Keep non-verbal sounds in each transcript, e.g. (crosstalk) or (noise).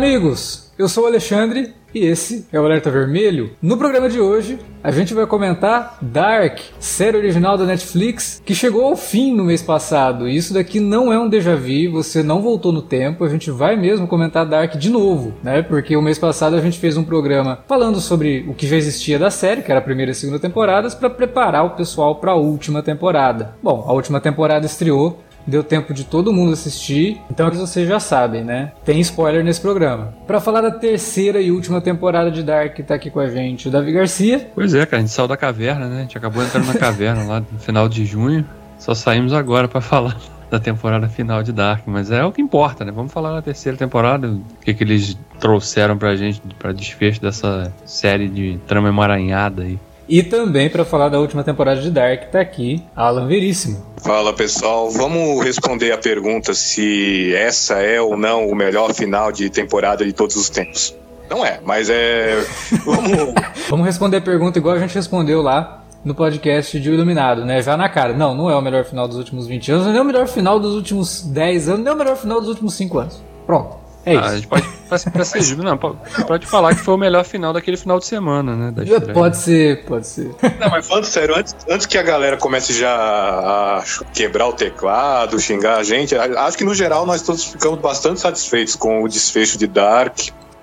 Amigos! Eu sou o Alexandre e esse é o Alerta Vermelho. No programa de hoje, a gente vai comentar Dark, série original da Netflix, que chegou ao fim no mês passado. Isso daqui não é um déjà vu, você não voltou no tempo, a gente vai mesmo comentar Dark de novo, né? Porque o mês passado a gente fez um programa falando sobre o que já existia da série, que era a primeira e segunda temporadas, para preparar o pessoal para a última temporada. Bom, a última temporada estreou deu tempo de todo mundo assistir, então vocês já sabem, né? Tem spoiler nesse programa. Para falar da terceira e última temporada de Dark, tá aqui com a gente o Davi Garcia. Pois é, cara, a gente saiu da caverna, né? A gente acabou entrando na caverna lá no final de junho. Só saímos agora para falar da temporada final de Dark, mas é o que importa, né? Vamos falar na terceira temporada, o que, que eles trouxeram pra gente para desfecho dessa série de trama emaranhada aí. E também para falar da última temporada de Dark, tá aqui Alan Veríssimo. Fala pessoal, vamos responder a pergunta se essa é ou não o melhor final de temporada de todos os tempos. Não é, mas é. Vamos. (laughs) vamos responder a pergunta igual a gente respondeu lá no podcast de O Iluminado, né? Já na cara. Não, não é o melhor final dos últimos 20 anos, nem é o melhor final dos últimos 10 anos, nem é o melhor final dos últimos 5 anos. Pronto. É isso. Ah, a gente pode, pra ser justo, não, pode falar que foi o melhor final daquele final de semana, né? pode ser, pode ser. Não, mas falando sério, antes, antes que a galera comece já a quebrar o teclado, xingar a gente, acho que no geral nós todos ficamos bastante satisfeitos com o desfecho de Dark.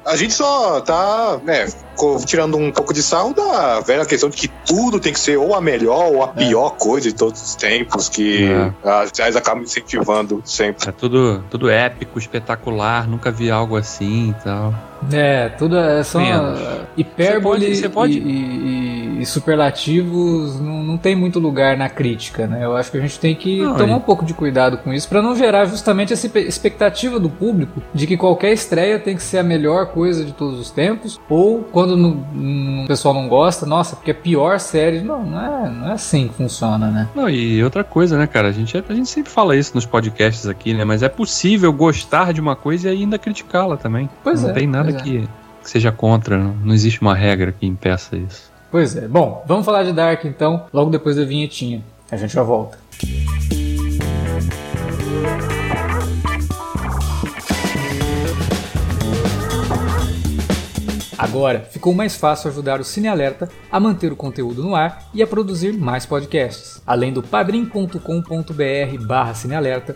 A gente só tá, né, tirando um pouco de sal da velha questão de que tudo tem que ser ou a melhor ou a é. pior é. coisa de todos os tempos, que é. as séries acabam incentivando sempre. É tudo, tudo épico, espetacular, nunca vi algo assim e tal. É, tudo é só hipérbole você pode, você pode... E, e, e, superlativos não, não tem muito lugar na crítica, né? Eu acho que a gente tem que não, tomar um pouco de cuidado com isso para não gerar justamente essa expectativa do público de que qualquer estreia tem que ser a melhor coisa de todos os tempos, ou quando no, o pessoal não gosta, nossa, porque é pior série. Não, não é, não é assim que funciona, né? Não, e outra coisa, né, cara? A gente, a gente sempre fala isso nos podcasts aqui, né? Mas é possível gostar de uma coisa e ainda criticá-la também. Pois não é. Não tem nada é. que, que seja contra, não existe uma regra que impeça isso. Pois é. Bom, vamos falar de Dark então, logo depois da vinhetinha. A gente já volta. Agora ficou mais fácil ajudar o Cine Alerta a manter o conteúdo no ar e a produzir mais podcasts. Além do padrim.com.br/barra cinealerta,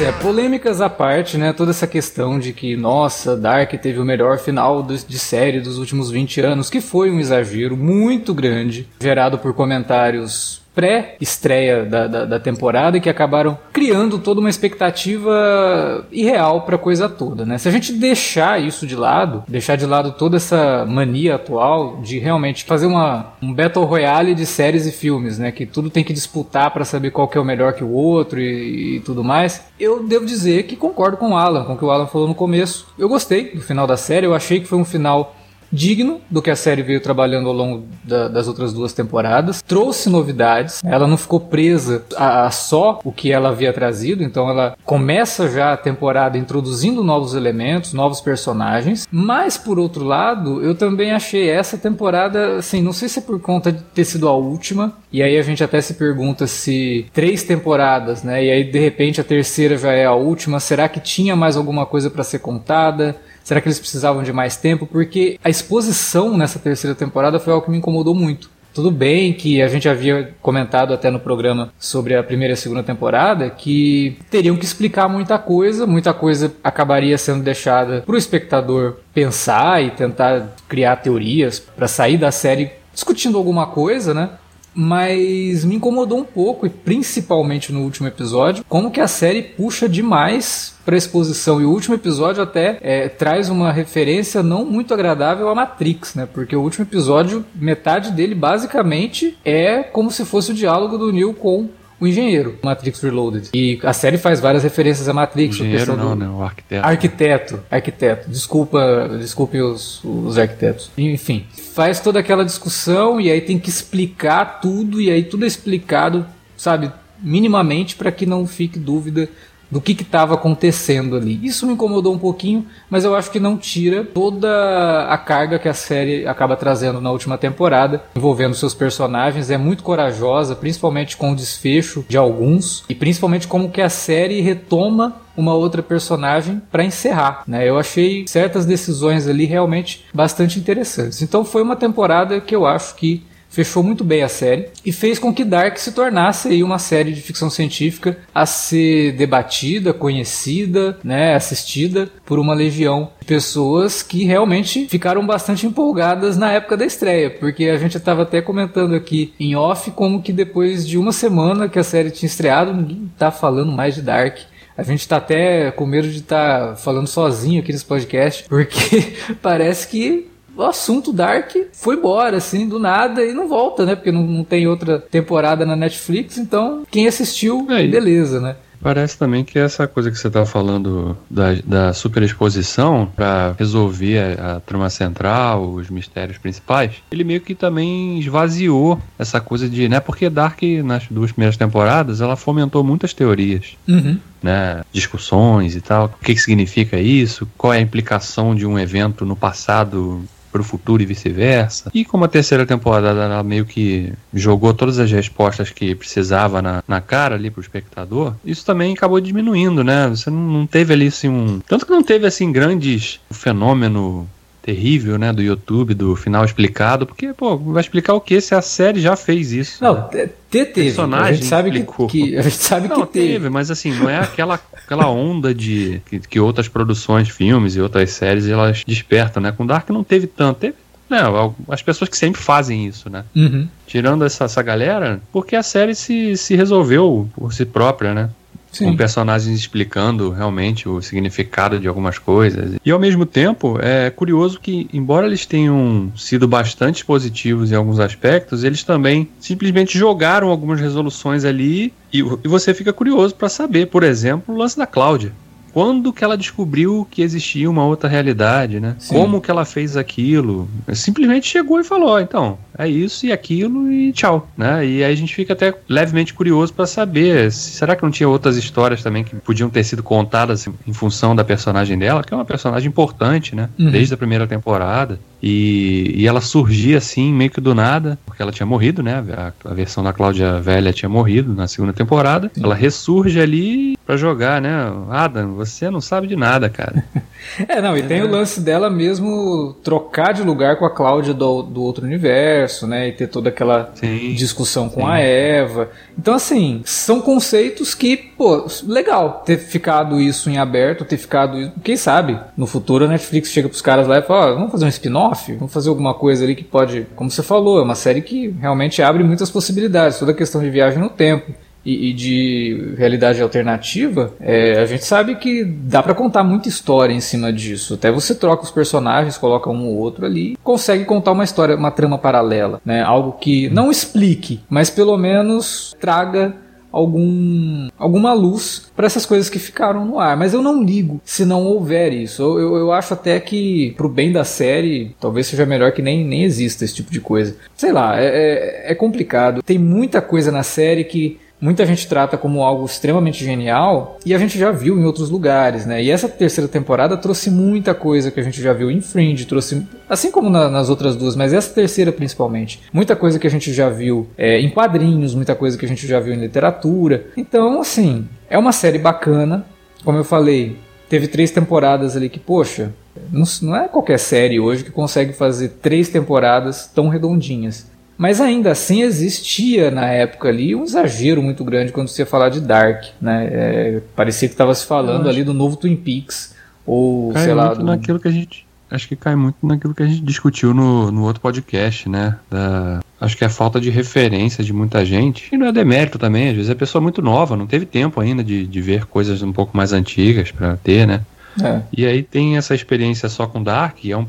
Pois é, polêmicas à parte, né? Toda essa questão de que, nossa, Dark teve o melhor final de série dos últimos 20 anos, que foi um exagero muito grande, gerado por comentários pré-estreia da, da, da, temporada e que acabaram criando toda uma expectativa irreal para a coisa toda, né? Se a gente deixar isso de lado, deixar de lado toda essa mania atual de realmente fazer uma, um battle royale de séries e filmes, né? Que tudo tem que disputar para saber qual que é o melhor que o outro e, e, tudo mais. Eu devo dizer que concordo com o Alan, com o que o Alan falou no começo. Eu gostei do final da série, eu achei que foi um final digno do que a série veio trabalhando ao longo da, das outras duas temporadas. Trouxe novidades, ela não ficou presa a, a, só o que ela havia trazido, então ela começa já a temporada introduzindo novos elementos, novos personagens. Mas por outro lado, eu também achei essa temporada, assim, não sei se é por conta de ter sido a última, e aí a gente até se pergunta se três temporadas, né? E aí de repente a terceira já é a última, será que tinha mais alguma coisa para ser contada? Será que eles precisavam de mais tempo? Porque a exposição nessa terceira temporada foi algo que me incomodou muito. Tudo bem que a gente havia comentado até no programa sobre a primeira e segunda temporada que teriam que explicar muita coisa, muita coisa acabaria sendo deixada para o espectador pensar e tentar criar teorias para sair da série discutindo alguma coisa, né? Mas me incomodou um pouco, e principalmente no último episódio, como que a série puxa demais para exposição. E o último episódio até é, traz uma referência não muito agradável à Matrix, né? Porque o último episódio, metade dele basicamente é como se fosse o diálogo do Neo com o engenheiro, Matrix Reloaded. E a série faz várias referências a Matrix. Engenheiro não, do... né? O arquiteto. Arquiteto, arquiteto. Desculpa, desculpe os, os arquitetos. Enfim, faz toda aquela discussão e aí tem que explicar tudo e aí tudo é explicado, sabe, minimamente para que não fique dúvida do que estava acontecendo ali. Isso me incomodou um pouquinho, mas eu acho que não tira toda a carga que a série acaba trazendo na última temporada, envolvendo seus personagens. É muito corajosa, principalmente com o desfecho de alguns, e principalmente como que a série retoma uma outra personagem para encerrar, né? Eu achei certas decisões ali realmente bastante interessantes. Então foi uma temporada que eu acho que fechou muito bem a série e fez com que Dark se tornasse aí uma série de ficção científica a ser debatida, conhecida, né, assistida por uma legião de pessoas que realmente ficaram bastante empolgadas na época da estreia, porque a gente estava até comentando aqui em off como que depois de uma semana que a série tinha estreado, ninguém tá falando mais de Dark. A gente tá até com medo de estar tá falando sozinho aqui nesse podcast, porque (laughs) parece que o assunto Dark foi embora, assim, do nada e não volta, né? Porque não, não tem outra temporada na Netflix, então quem assistiu, é, beleza, né? Parece também que essa coisa que você está falando da, da superexposição para resolver a, a, trama central, os mistérios principais, ele meio que também esvaziou essa coisa de. né? Porque Dark, nas duas primeiras temporadas, ela fomentou muitas teorias. Uhum. Né, discussões e tal. O que, que significa isso? Qual é a implicação de um evento no passado para o futuro e vice-versa. E como a terceira temporada ela meio que jogou todas as respostas que precisava na, na cara ali para o espectador, isso também acabou diminuindo, né? Você não, não teve ali assim um. Tanto que não teve assim grandes fenômeno terrível, né, do YouTube, do final explicado, porque, pô, vai explicar o que se a série já fez isso? Não, né? ter teve. Personagem a gente sabe explicou. que, que a gente sabe não, que teve. teve. mas assim, não é aquela, aquela onda de que, que, outras produções, filmes e outras séries elas despertam, né? Com Dark não teve tanto, teve não, as pessoas que sempre fazem isso, né? Uhum. Tirando essa, essa galera, porque a série se, se resolveu por si própria, né? Sim. com personagens explicando realmente o significado de algumas coisas. E ao mesmo tempo, é curioso que, embora eles tenham sido bastante positivos em alguns aspectos, eles também simplesmente jogaram algumas resoluções ali e, e você fica curioso para saber, por exemplo, o lance da Cláudia quando que ela descobriu que existia uma outra realidade, né? Sim. Como que ela fez aquilo? Simplesmente chegou e falou, então, é isso e aquilo e tchau, né? E aí a gente fica até levemente curioso para saber, será que não tinha outras histórias também que podiam ter sido contadas em função da personagem dela, que é uma personagem importante, né? Uhum. Desde a primeira temporada. E, e, ela surgia assim, meio que do nada, porque ela tinha morrido, né? A, a versão da Cláudia Velha tinha morrido na segunda temporada. Sim. Ela ressurge ali para jogar, né? Adam, você não sabe de nada, cara. (laughs) é, não, e é. tem o lance dela mesmo trocar de lugar com a Cláudia do, do outro universo, né? E ter toda aquela sim, discussão com sim. a Eva. Então, assim, são conceitos que, pô, legal ter ficado isso em aberto, ter ficado. Quem sabe no futuro a Netflix chega pros caras lá e fala: ó, vamos fazer um spin-off? Vamos fazer alguma coisa ali que pode. Como você falou, é uma série que realmente abre muitas possibilidades, toda a questão de viagem no tempo e, e de realidade alternativa, é, a gente sabe que dá para contar muita história em cima disso. Até você troca os personagens, coloca um ou outro ali, consegue contar uma história, uma trama paralela, né? Algo que não explique, mas pelo menos traga algum alguma luz para essas coisas que ficaram no ar. Mas eu não ligo se não houver isso. Eu, eu, eu, acho até que, pro bem da série, talvez seja melhor que nem, nem exista esse tipo de coisa. Sei lá, é, é, é complicado. Tem muita coisa na série que muita gente trata como algo extremamente genial e a gente já viu em outros lugares, né? E essa terceira temporada trouxe muita coisa que a gente já viu em Fringe, trouxe, assim como na, nas outras duas, mas essa terceira principalmente, muita coisa que a gente já viu é, em quadrinhos, muita coisa que a gente já viu em literatura. Então, assim, é uma série bacana, como eu falei, teve três temporadas ali que, poxa, não, não é qualquer série hoje que consegue fazer três temporadas tão redondinhas. Mas ainda assim existia na época ali um exagero muito grande quando você ia falar de Dark, né? É, parecia que estava se falando ali do novo Twin Peaks ou cai sei lá. Muito do... naquilo que a gente acho que cai muito naquilo que a gente discutiu no, no outro podcast, né? Da, acho que é a falta de referência de muita gente. E não é demérito também, às vezes é pessoa muito nova, não teve tempo ainda de, de ver coisas um pouco mais antigas para ter, né? É. E aí tem essa experiência só com Dark, que, é um,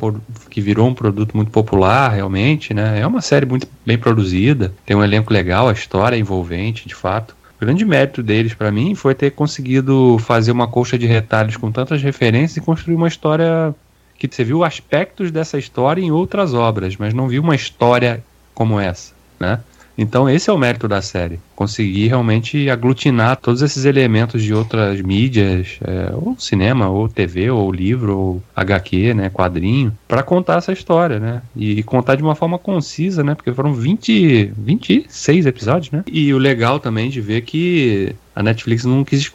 que virou um produto muito popular realmente, né? É uma série muito bem produzida, tem um elenco legal, a história é envolvente, de fato. O grande mérito deles para mim foi ter conseguido fazer uma colcha de retalhos com tantas referências e construir uma história que você viu aspectos dessa história em outras obras, mas não viu uma história como essa, né? Então esse é o mérito da série, conseguir realmente aglutinar todos esses elementos de outras mídias, é, ou cinema, ou TV, ou livro, ou HQ, né, quadrinho, para contar essa história, né? E, e, contar de uma forma concisa, né? Porque foram 20, 26 episódios, né? E o legal também de ver que a Netflix não quis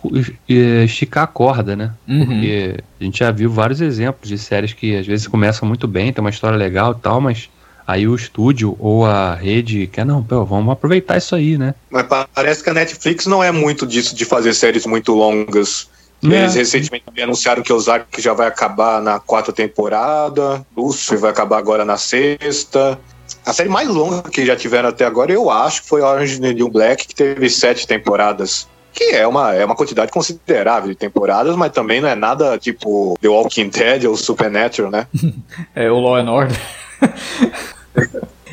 esticar a corda, né? Uhum. Porque a gente já viu vários exemplos de séries que às vezes começam muito bem, tem uma história legal e tal, mas Aí o estúdio ou a rede quer, não, pô, vamos aproveitar isso aí, né? Mas parece que a Netflix não é muito disso de fazer séries muito longas. É. Eles recentemente anunciaram que o Ozark já vai acabar na quarta temporada, Lucifer vai acabar agora na sexta. A série mais longa que já tiveram até agora, eu acho que foi Orange the New Black, que teve sete temporadas. Que é uma, é uma quantidade considerável de temporadas, mas também não é nada tipo The Walking Dead ou Supernatural, né? (laughs) é o Law and Order. (laughs)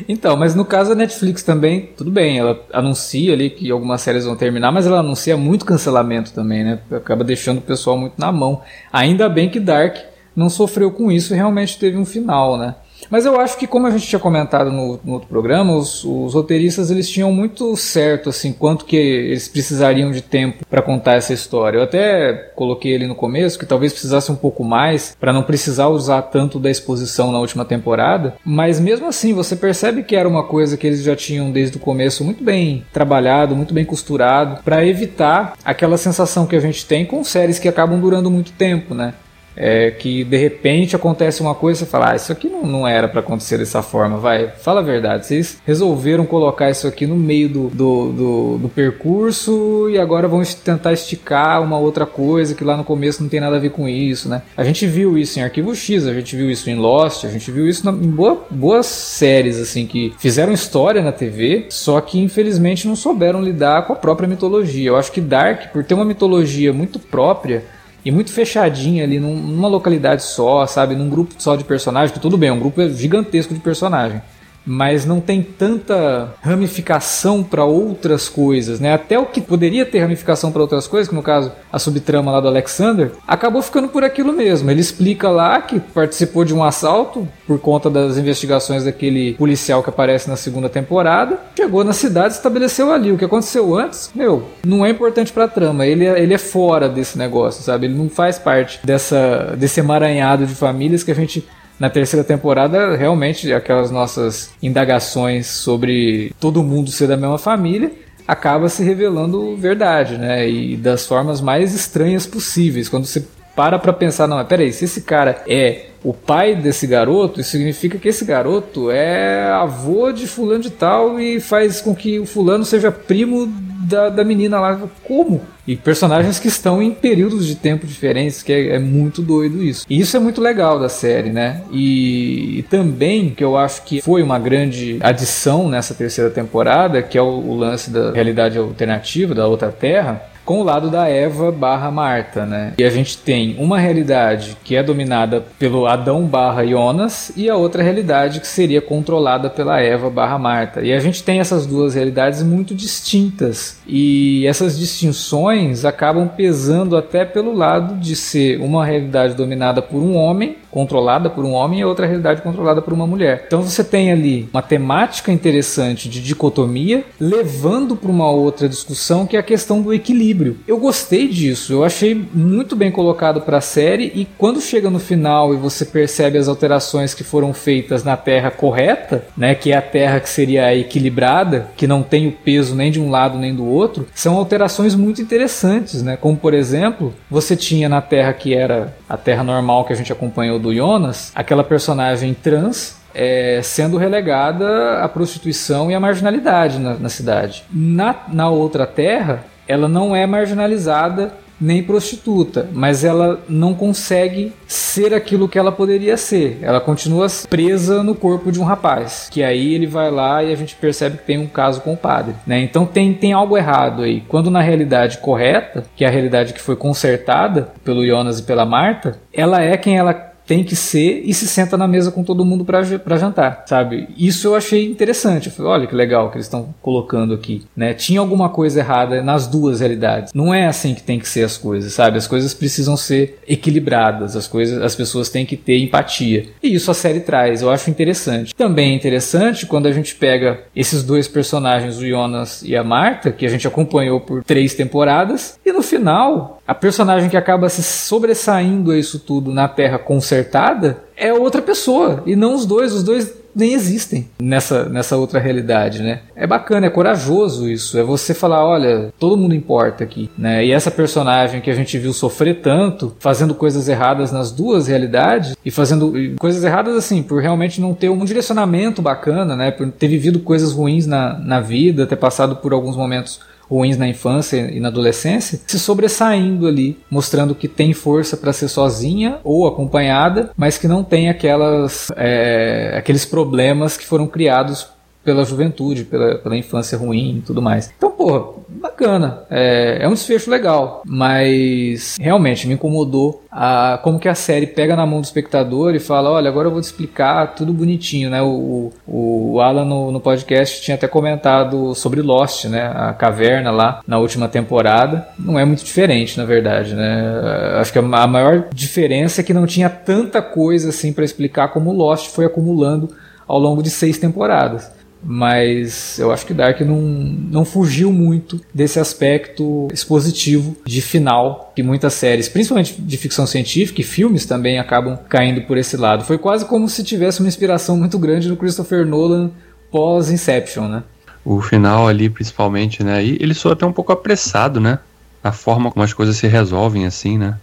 Então, mas no caso da Netflix também, tudo bem, ela anuncia ali que algumas séries vão terminar, mas ela anuncia muito cancelamento também, né? Acaba deixando o pessoal muito na mão. Ainda bem que Dark não sofreu com isso e realmente teve um final, né? Mas eu acho que, como a gente tinha comentado no, no outro programa, os, os, roteiristas eles tinham muito certo assim quanto que eles precisariam de tempo para contar essa história. Eu até coloquei ali no começo que talvez precisasse um pouco mais para não precisar usar tanto da exposição na última temporada, mas mesmo assim você percebe que era uma coisa que eles já tinham desde o começo muito bem trabalhado, muito bem costurado para evitar aquela sensação que a gente tem com séries que acabam durando muito tempo, né? É, que de repente acontece uma coisa e você fala, ah, isso aqui não, não era para acontecer dessa forma, vai, fala a verdade, vocês resolveram colocar isso aqui no meio do, do, do, do percurso e agora vão tentar esticar uma outra coisa que lá no começo não tem nada a ver com isso, né? A gente viu isso em Arquivo X, a gente viu isso em Lost, a gente viu isso na, em boa, boas séries, assim, que fizeram história na TV, só que infelizmente não souberam lidar com a própria mitologia. Eu acho que Dark, por ter uma mitologia muito própria, e muito fechadinha ali num, numa localidade só, sabe? Num grupo só de personagens, que tudo bem, um grupo gigantesco de personagem mas não tem tanta ramificação para outras coisas, né? Até o que poderia ter ramificação para outras coisas, que no caso a subtrama lá do Alexander, acabou ficando por aquilo mesmo. Ele explica lá que participou de um assalto por conta das investigações daquele policial que aparece na segunda temporada, chegou na cidade, estabeleceu ali o que aconteceu antes. Meu, não é importante para a trama. Ele é, ele é fora desse negócio, sabe? Ele não faz parte dessa desse emaranhado de famílias que a gente na terceira temporada, realmente, aquelas nossas indagações sobre todo mundo ser da mesma família acaba se revelando verdade, né? E das formas mais estranhas possíveis. Quando você para pra pensar, não, peraí, se esse cara é o pai desse garoto, isso significa que esse garoto é avô de fulano de tal e faz com que o fulano seja primo da, da menina lá. Como? E personagens que estão em períodos de tempo diferentes, que é, é muito doido isso. E isso é muito legal da série, né? E, e, também, que eu acho que foi uma grande adição nessa terceira temporada, que é o, o lance da realidade alternativa, da outra terra, com o lado da Eva barra Marta, né? E a gente tem uma realidade que é dominada pelo Adão barra Jonas e a outra realidade que seria controlada pela Eva barra Marta. E a gente tem essas duas realidades muito distintas. E essas distinções acabam pesando até pelo lado de ser uma realidade dominada por um homem controlada por um homem e outra realidade controlada por uma mulher. Então você tem ali uma temática interessante de dicotomia, levando para uma outra discussão que é a questão do equilíbrio. Eu gostei disso, eu achei muito bem colocado para a série e quando chega no final e você percebe as alterações que foram feitas na Terra correta, né, que é a Terra que seria equilibrada, que não tem o peso nem de um lado nem do outro, são alterações muito interessantes, né? Como por exemplo, você tinha na Terra que era a Terra normal que a gente acompanhou do Jonas, aquela personagem trans é, sendo relegada à prostituição e à marginalidade na, na cidade. Na, na outra terra, ela não é marginalizada nem prostituta, mas ela não consegue ser aquilo que ela poderia ser. Ela continua presa no corpo de um rapaz, que aí ele vai lá e a gente percebe que tem um caso com o padre, né? Então tem, tem algo errado aí. Quando na realidade correta, que é a realidade que foi consertada pelo Jonas e pela Marta, ela é quem ela tem que ser e se senta na mesa com todo mundo para jantar, sabe? Isso eu achei interessante. Eu falei, olha que legal que eles estão colocando aqui, né? Tinha alguma coisa errada nas duas realidades. Não é assim que tem que ser as coisas, sabe? As coisas precisam ser equilibradas, as coisas, as pessoas têm que ter empatia. E isso a série traz, eu acho interessante. Também é interessante quando a gente pega esses dois personagens, o Jonas e a Marta, que a gente acompanhou por três temporadas, e no final a personagem que acaba se sobressaindo a isso tudo na Terra consertada é outra pessoa e não os dois. Os dois nem existem nessa, nessa outra realidade, né? É bacana, é corajoso isso. É você falar, olha, todo mundo importa aqui, né? E essa personagem que a gente viu sofrer tanto, fazendo coisas erradas nas duas realidades e fazendo coisas erradas assim, por realmente não ter um direcionamento bacana, né? Por ter vivido coisas ruins na, na vida, ter passado por alguns momentos ruins na infância e na adolescência, se sobressaindo ali, mostrando que tem força para ser sozinha ou acompanhada, mas que não tem aquelas, é, aqueles problemas que foram criados pela juventude, pela, pela infância ruim e tudo mais. Então, pô, bacana. É, é um desfecho legal, mas realmente me incomodou a, como que a série pega na mão do espectador e fala: olha, agora eu vou te explicar tudo bonitinho, né? O, o, o Alan no, no podcast tinha até comentado sobre Lost, né? A caverna lá na última temporada. Não é muito diferente, na verdade, né? Acho que a maior diferença é que não tinha tanta coisa assim para explicar como Lost foi acumulando ao longo de seis temporadas mas eu acho que Dark não, não fugiu muito desse aspecto expositivo de final que muitas séries, principalmente de ficção científica e filmes também acabam caindo por esse lado. Foi quase como se tivesse uma inspiração muito grande no Christopher Nolan pós Inception, né? O final ali, principalmente, né? E ele soa até um pouco apressado, né? A forma como as coisas se resolvem assim, né?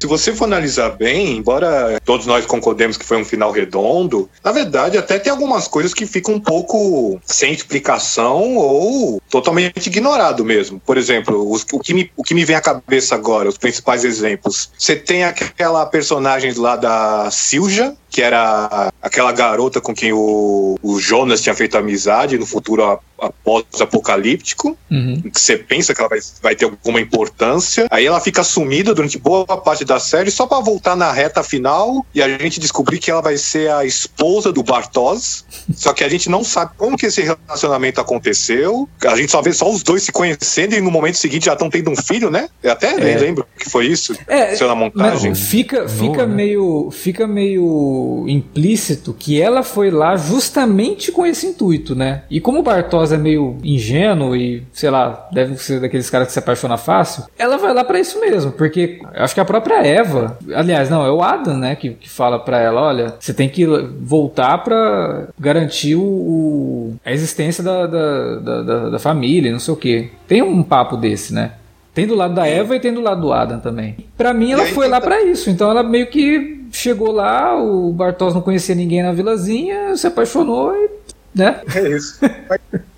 Se você for analisar bem, embora todos nós concordemos que foi um final redondo, na verdade até tem algumas coisas que ficam um pouco sem explicação ou totalmente ignorado mesmo. Por exemplo, os, o, que me, o que me vem à cabeça agora, os principais exemplos. Você tem aquela personagem lá da Silja, que era aquela garota com quem o, o Jonas tinha feito amizade no futuro após-apocalíptico, uhum. que você pensa que ela vai, vai ter alguma importância. Aí ela fica sumida durante boa parte da série só para voltar na reta final e a gente descobrir que ela vai ser a esposa do Bartos. Só que a gente não sabe como que esse relacionamento aconteceu. A gente só vê só os dois se conhecendo e no momento seguinte já estão tendo um filho, né? Eu até é. lembro que foi isso. É, na montagem. Fica, fica, né? meio, fica meio implícito que ela foi lá justamente com esse intuito, né? E como o Bartos é meio ingênuo e, sei lá, deve ser daqueles caras que se apaixona fácil, ela vai lá para isso mesmo, porque acho que a própria Eva, aliás, não, é o Adam, né, que, que fala para ela, olha, você tem que voltar para garantir o, o, a existência da, da, da, da família, não sei o que. Tem um papo desse, né? Tem do lado da Eva e tem do lado do Adam também. Para mim, ela foi lá para isso. Então, ela meio que chegou lá, o Bartos não conhecia ninguém na vilazinha, se apaixonou e né? É isso.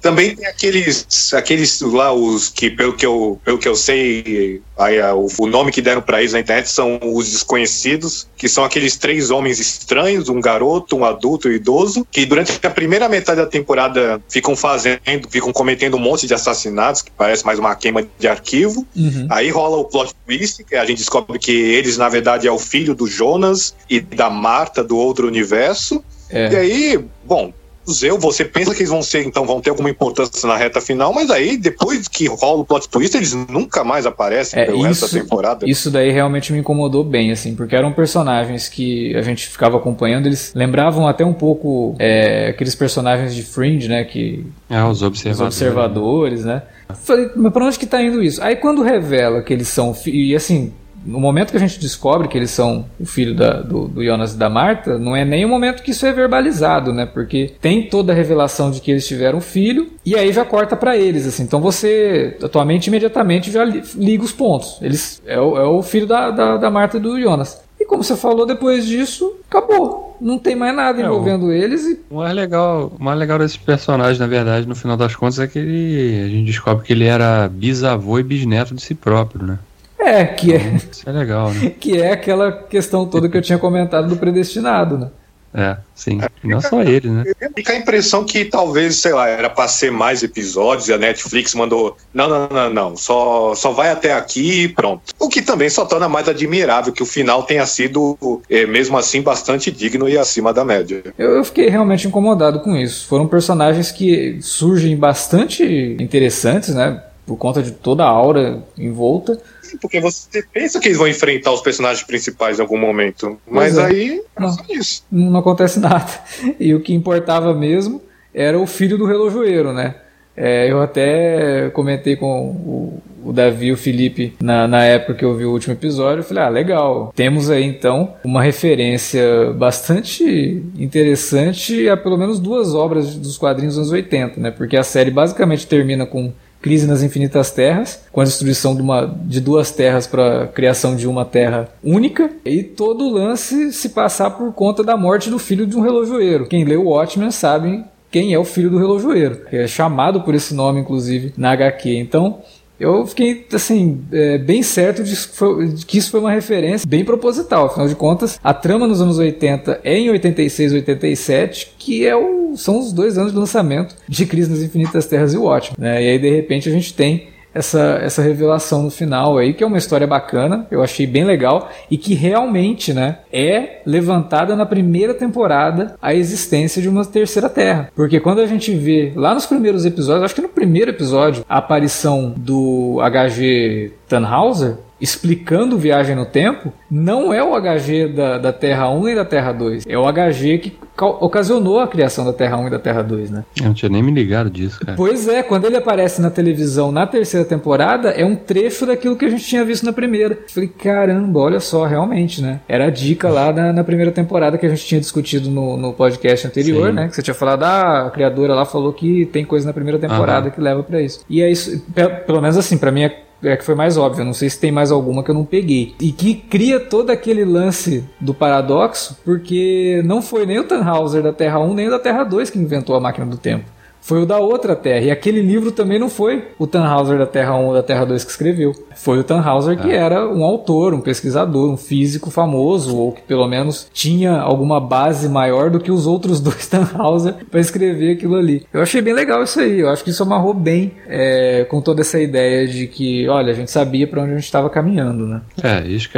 Também tem aqueles, aqueles lá, os que, pelo que eu, pelo que eu sei, aí, o, o nome que deram para eles na internet são os desconhecidos, que são aqueles três homens estranhos, um garoto, um adulto e um idoso, que durante a primeira metade da temporada ficam fazendo, ficam cometendo um monte de assassinatos, que parece mais uma queima de arquivo. Uhum. Aí rola o plot twist, que a gente descobre que eles, na verdade, é o filho do Jonas e da Marta do outro universo. É. E aí, bom, eu, você pensa que eles vão ser, então, vão ter alguma importância na reta final, mas aí, depois que rola o plot twist, eles nunca mais aparecem é, pelo isso, resto da temporada. Isso daí realmente me incomodou bem, assim, porque eram personagens que a gente ficava acompanhando, eles lembravam até um pouco é, aqueles personagens de Fringe, né, que... É, os observadores. Os observadores, né? Falei, mas pra onde que tá indo isso? Aí quando revela que eles são... E assim, no momento que a gente descobre que eles são o filho da, do, do Jonas e da Marta, não é nem o momento que isso é verbalizado, né? Porque tem toda a revelação de que eles tiveram um filho e aí já corta para eles, assim. Então você, atualmente, imediatamente já liga os pontos. Eles é o, é o filho da, da, da Marta e do Jonas. E como você falou, depois disso, acabou. Não tem mais nada É, envolvendo eles e O mais legal, o mais legal desses personagens, na verdade, no final das contas, é que ele, a gente descobre que ele era bisavô e bisneto de si próprio, né? É, que é, Isso é legal, né? (laughs) que é aquela questão toda que eu tinha comentado do predestinado, né? É, sim. Não só ele, né? Fica a impressão que talvez, sei lá, era pra ser mais episódios e a Netflix mandou. Não, não, não, não. Só, só vai até aqui e pronto. O que também só torna mais admirável que o final tenha sido, eh, mesmo assim, bastante digno e acima da média. Eu, eu fiquei realmente incomodado com isso. Foram personagens que surgem bastante interessantes, né? Por conta de toda a aura em volta. Porque você pensa que eles vão enfrentar os personagens principais em algum momento. Mas é. aí, é Não. só isso. não acontece (laughs) nada. E o que importava mesmo era o filho do relojoeiro, né? É, eu até comentei com o, o Davi e o Felipe na, na época que eu vi o último episódio. Eu falei, ah, legal. Temos aí então uma referência bastante interessante a pelo menos duas obras dos quadrinhos dos anos 80, né? Porque a série basicamente termina com Crise nas Infinitas Terras, com a destruição de, uma, de duas terras para a criação de uma terra única, e todo o lance se passar por conta da morte do filho de um relojoeiro. Quem leu o Watchmen sabe quem é o filho do relojoeiro, que é chamado por esse nome, inclusive, na HQ. Então, eu fiquei, assim, é, bem certo de, de que isso foi uma referência bem proposital. Afinal de contas, a trama nos anos 80 é em 86 e 87, que é o, são os dois anos de lançamento de Crise nas Infinitas Terras e Watchmen. Né? E aí, de repente, a gente tem essa, essa revelação no final aí, que é uma história bacana, eu achei bem legal, e que realmente né, é levantada na primeira temporada a existência de uma terceira terra. Porque quando a gente vê lá nos primeiros episódios, acho que no primeiro episódio, a aparição do HG Tannhauser explicando Viagem no Tempo, não é o HG da, da Terra 1 nem da Terra 2, é o HG que ca- ocasionou a criação da Terra 1 e da Terra 2, né? Eu não tinha nem me ligado disso, cara. Pois é, quando ele aparece na televisão na terceira temporada, é um trecho daquilo que a gente tinha visto na primeira. Falei, caramba, olha só, realmente, né? Era a dica lá na, na primeira temporada que a gente tinha discutido no, no podcast anterior, Sim. né? Que você tinha falado, ah, a criadora lá falou que tem coisa na primeira temporada que leva pra isso. E é isso, pe- pelo menos assim, pra mim é é que foi mais óbvio, não sei se tem mais alguma que eu não peguei. E que cria todo aquele lance do paradoxo, porque não foi nem o Tannhauser da Terra 1 nem o da Terra 2 que inventou a máquina do tempo. Foi o da outra Terra. E aquele livro também não foi o Tannhauser da Terra 1 ou da Terra 2 que escreveu. Foi o Tannhauser que era um autor, um pesquisador, um físico famoso, ou que pelo menos tinha alguma base maior do que os outros (laughs) dois Tannhauser para escrever aquilo ali. Eu achei bem legal isso aí. Eu acho que isso amarrou bem é, com toda essa ideia de que, olha, a gente sabia para onde a gente estava caminhando, né? É, isso,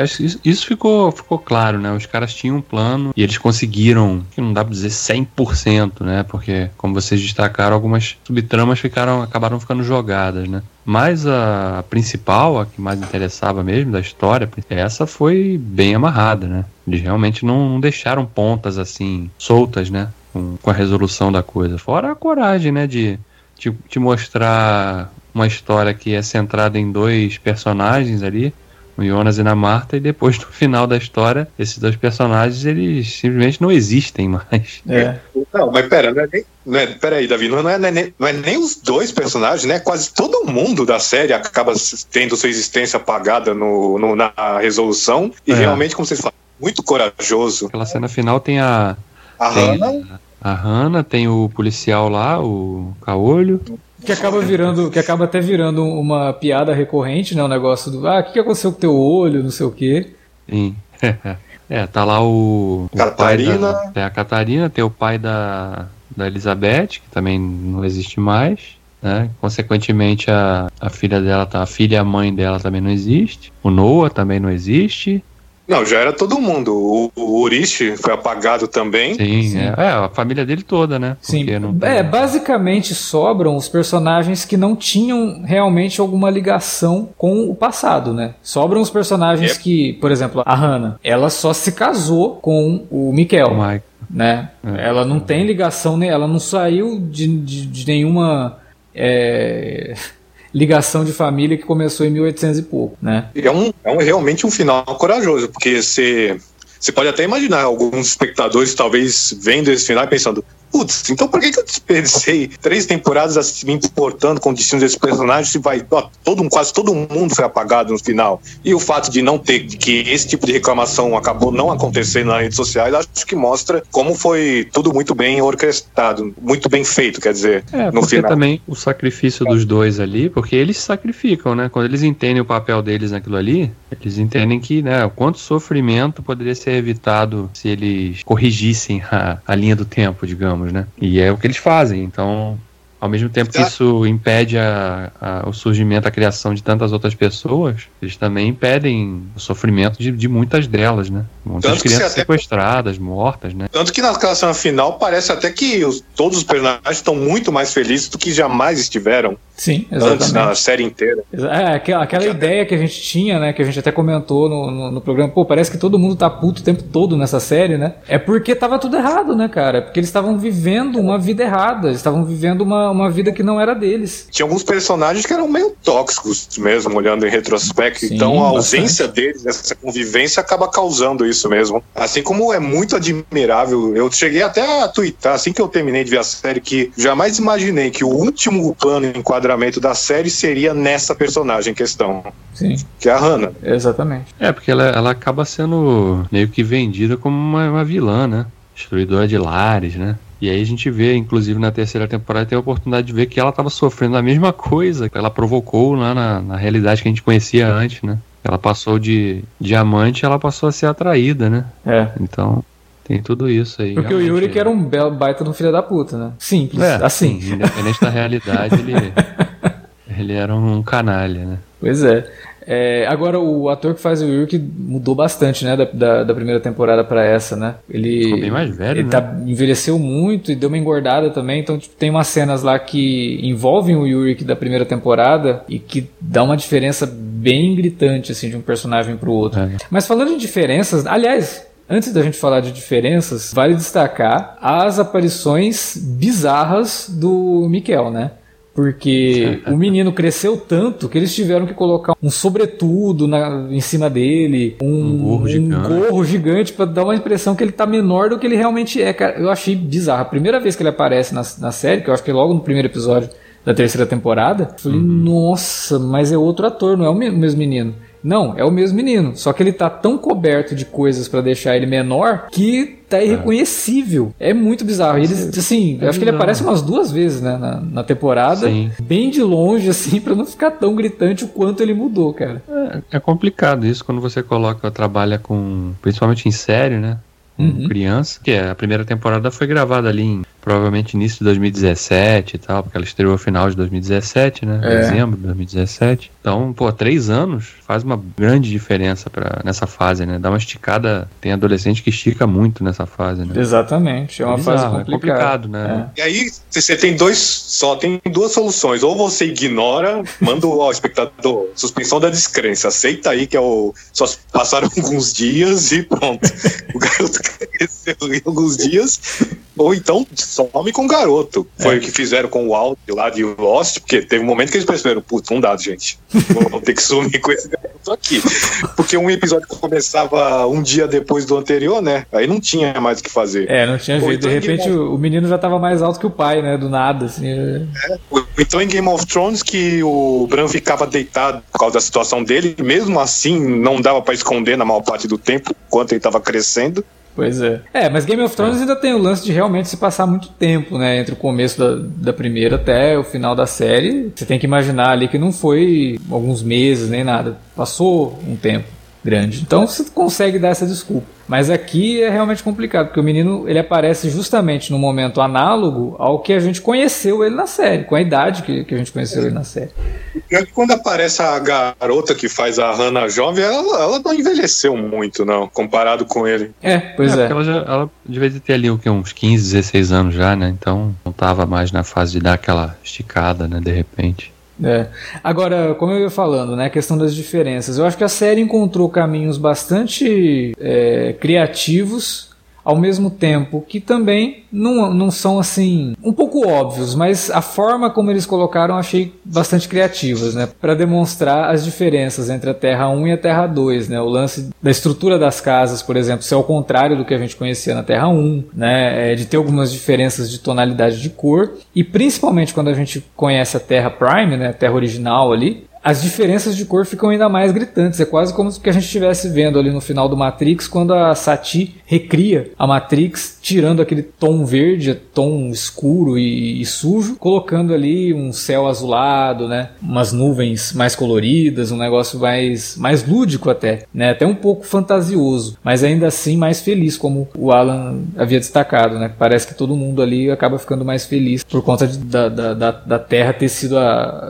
isso, ficou, ficou claro, né? Os caras tinham um plano e eles conseguiram, que não dá pra dizer 100%, né? Porque, como vocês destacaram, algumas subtramas ficaram, acabaram ficando jogadas, né? Mas a, principal, a que mais interessava mesmo da história, essa foi bem amarrada, né? Eles realmente não, não deixaram pontas assim soltas, né? Com, com a resolução da coisa. Fora a coragem, né? De te mostrar uma história que é centrada em dois personagens ali, no Jonas e na Marta, e depois no final da história, esses dois personagens eles simplesmente não existem mais. É. Não, mas pera, não é nem, não é, pera aí, Davi, não é, não, é nem, não é nem os dois personagens, né? Quase todo mundo da série acaba tendo sua existência apagada no, no- na resolução. E É. realmente, como vocês falam, muito corajoso. Aquela cena final tem a. A Tem Hannah, a Hannah, tem o policial lá, o Caolho. Que acaba virando, que acaba até virando uma piada recorrente, né? O negócio do, ah, o que aconteceu com o teu olho, não sei o quê. Sim. (laughs) É, tá lá o, Catarina. da, tem a Catarina, tem o pai da, da Elizabeth, que também não existe mais, né? Consequentemente a, a filha dela, tá, a filha e a mãe dela também não existe. O Noah também não existe. Não, já era todo mundo. O, o Urishi foi apagado também. Sim, Sim. É, é, a família dele toda, né? Sim. Tem- É, basicamente sobram os personagens que não tinham realmente alguma ligação com o passado, né? Sobram os personagens Yep. que, por exemplo, a Hannah, ela só se casou com o Mikael. o Mike. né? É. Ela não tem ligação, né? ela não saiu de, de, de nenhuma é, ligação de família que começou em 1800 e pouco, né? É, um, é um- realmente um final corajoso, porque você, você pode até imaginar alguns espectadores talvez vendo esse final e pensando, putz, então por que, que eu desperdicei três temporadas assim, me importando com o destino desse personagem se vai, ó, todo, quase todo mundo foi apagado no final? E o fato de não ter, que esse tipo de reclamação acabou não acontecendo nas redes sociais, acho que mostra como foi tudo muito bem orquestrado, muito bem feito, quer dizer, é, no final. também o sacrifício dos dois ali, porque eles sacrificam, né? Quando eles entendem o papel deles naquilo ali, eles entendem que, né, o quanto sofrimento poderia ser evitado se eles corrigissem a, a linha do tempo, digamos, né? E é o que eles fazem. Então, ao mesmo tempo que isso impede a, a, o surgimento, a criação de tantas outras pessoas, eles também impedem o sofrimento de, de muitas delas, né? Muitas Tanto crianças sequestradas, mortas, né? Tanto que na cena final parece até que os, todos os personagens estão muito mais felizes do que jamais estiveram. Sim, exatamente. Antes, na série inteira. É, aquela, aquela ideia que a gente tinha, né? Que a gente até comentou no, no, no, programa. Pô, parece que todo mundo tá puto o tempo todo nessa série, né? É porque tava tudo errado, né, cara? Porque eles estavam vivendo uma vida errada. Eles estavam vivendo uma, uma vida que não era deles. Tinha alguns personagens que eram meio tóxicos mesmo, olhando em retrospecto. Sim, então a ausência bastante. deles, essa convivência, acaba causando isso mesmo. Assim como é muito admirável, eu cheguei até a twittar, assim que eu terminei de ver a série, que jamais imaginei que o último plano de enquadramento da série seria nessa personagem em questão. Sim. Que é a Hannah. Exatamente. É, porque ela, ela acaba sendo meio que vendida como uma, uma vilã, né? Destruidora de lares, né? E aí a gente vê, inclusive na terceira temporada, tem a oportunidade de ver que ela estava sofrendo a mesma coisa que ela provocou lá na, na realidade que a gente conhecia antes, né? Ela passou de diamante, ela passou a ser atraída, né? É. Então, tem tudo isso aí. Porque o Yuri que era um belo baita no filho da puta, né? Simples, é, assim. Sim, independente da realidade, ele, (laughs) ele era um canalha, né? Pois é. É, agora, o ator que faz o Yurik mudou bastante, né, da, da, da primeira temporada para essa, né? Ele, Ficou bem mais velho, ele né? tá, envelheceu muito e deu uma engordada também, então tipo, tem umas cenas lá que envolvem o Yurik da primeira temporada e que dá uma diferença bem gritante, assim, de um personagem pro outro. É. Mas falando em diferenças, aliás, Antes da gente falar de diferenças, vale destacar as aparições bizarras do Mikel, né? Porque (laughs) o menino cresceu tanto que eles tiveram que colocar um sobretudo na, em cima dele, um, um gorro gigante, um gorro gigante para dar uma impressão que ele tá menor do que ele realmente é. Cara, eu achei bizarro. A primeira vez que ele aparece na, na série, que eu acho que é logo no primeiro episódio da terceira temporada, eu falei, uhum. nossa, mas é outro ator, não é o mesmo menino. Não, é o mesmo menino. Só que ele tá tão coberto de coisas para deixar ele menor que tá é. irreconhecível. É, é muito bizarro. Eles, assim, é acho que ele aparece umas duas vezes, né, na, na temporada. Sim. Bem de longe, assim, para não ficar tão gritante o quanto ele mudou, cara. É, é complicado isso quando você coloca, trabalha com, principalmente em série, né? Uhum. criança. Que é, a primeira temporada foi gravada ali em provavelmente início de 2017 e tal, porque ela estreou final de 2017, né? É. Dezembro de 2017. Então, pô, três anos faz uma grande diferença para nessa fase, né? Dá uma esticada. Tem adolescente que estica muito nessa fase, né? Exatamente. É uma Bizarro, fase complicada. É complicado, né? É. E aí, você tem dois. Só tem duas soluções. Ou você ignora, manda o espectador suspensão da descrença. Aceita aí que é o. Só passaram (laughs) alguns dias e pronto. O garoto (laughs) cresceu em alguns dias. Ou então some com o garoto. Foi é. o que fizeram com o Walt lá de Lost, porque teve um momento que eles perceberam, putz, não dá, gente. Vamos ter que sumir com esse garoto aqui. Porque um episódio começava um dia depois do anterior, né? Aí não tinha mais o que fazer. É, não tinha jeito. Então, de repente o, o, menino já tava mais alto que o pai, né? Do nada, assim. É. é. Então em Game of Thrones que o Bran ficava deitado por causa da situação dele, mesmo assim não dava para esconder na maior parte do tempo, enquanto ele tava crescendo. Pois é. É, mas Game of Thrones é. ainda tem o lance de realmente se passar muito tempo, né? Entre o começo da, da primeira até o final da série. Você tem que imaginar ali que não foi alguns meses nem nada. Passou um tempo grande. Então você consegue dar essa desculpa. Mas aqui é realmente complicado, porque o menino ele aparece justamente no momento análogo ao que a gente conheceu ele na série, com a idade que, que a gente conheceu ele na série. E quando aparece a garota que faz a Hannah jovem, ela, ela não envelheceu muito, não, comparado com ele. É, pois é. é. Ela, já, ela devia ter ali o que, uns 15, 16 anos já, né? Então não estava mais na fase de dar aquela esticada, né? De repente. É. Agora, como eu ia falando, né, a questão das diferenças, eu acho que a série encontrou caminhos bastante é, criativos ao mesmo tempo que também não, não são assim um pouco óbvios, mas a forma como eles colocaram achei bastante criativas, né, para demonstrar as diferenças entre a Terra 1 e a Terra 2, né, o lance da estrutura das casas, por exemplo, ser ao contrário do que a gente conhecia na Terra 1, né, é, de ter algumas diferenças de tonalidade de cor. E principalmente quando a gente conhece a Terra Prime, né, a Terra original ali, as diferenças de cor ficam ainda mais gritantes. É quase como se a gente estivesse vendo ali no final do Matrix, quando a Sati recria a Matrix, tirando aquele tom verde, tom escuro e, e, sujo, colocando ali um céu azulado, né? Umas nuvens mais coloridas, um negócio mais, mais lúdico até, né? Até um pouco fantasioso, mas ainda assim mais feliz, como o Alan havia destacado, né? Parece que todo mundo ali acaba ficando mais feliz por conta de, da, da, da, Terra ter sido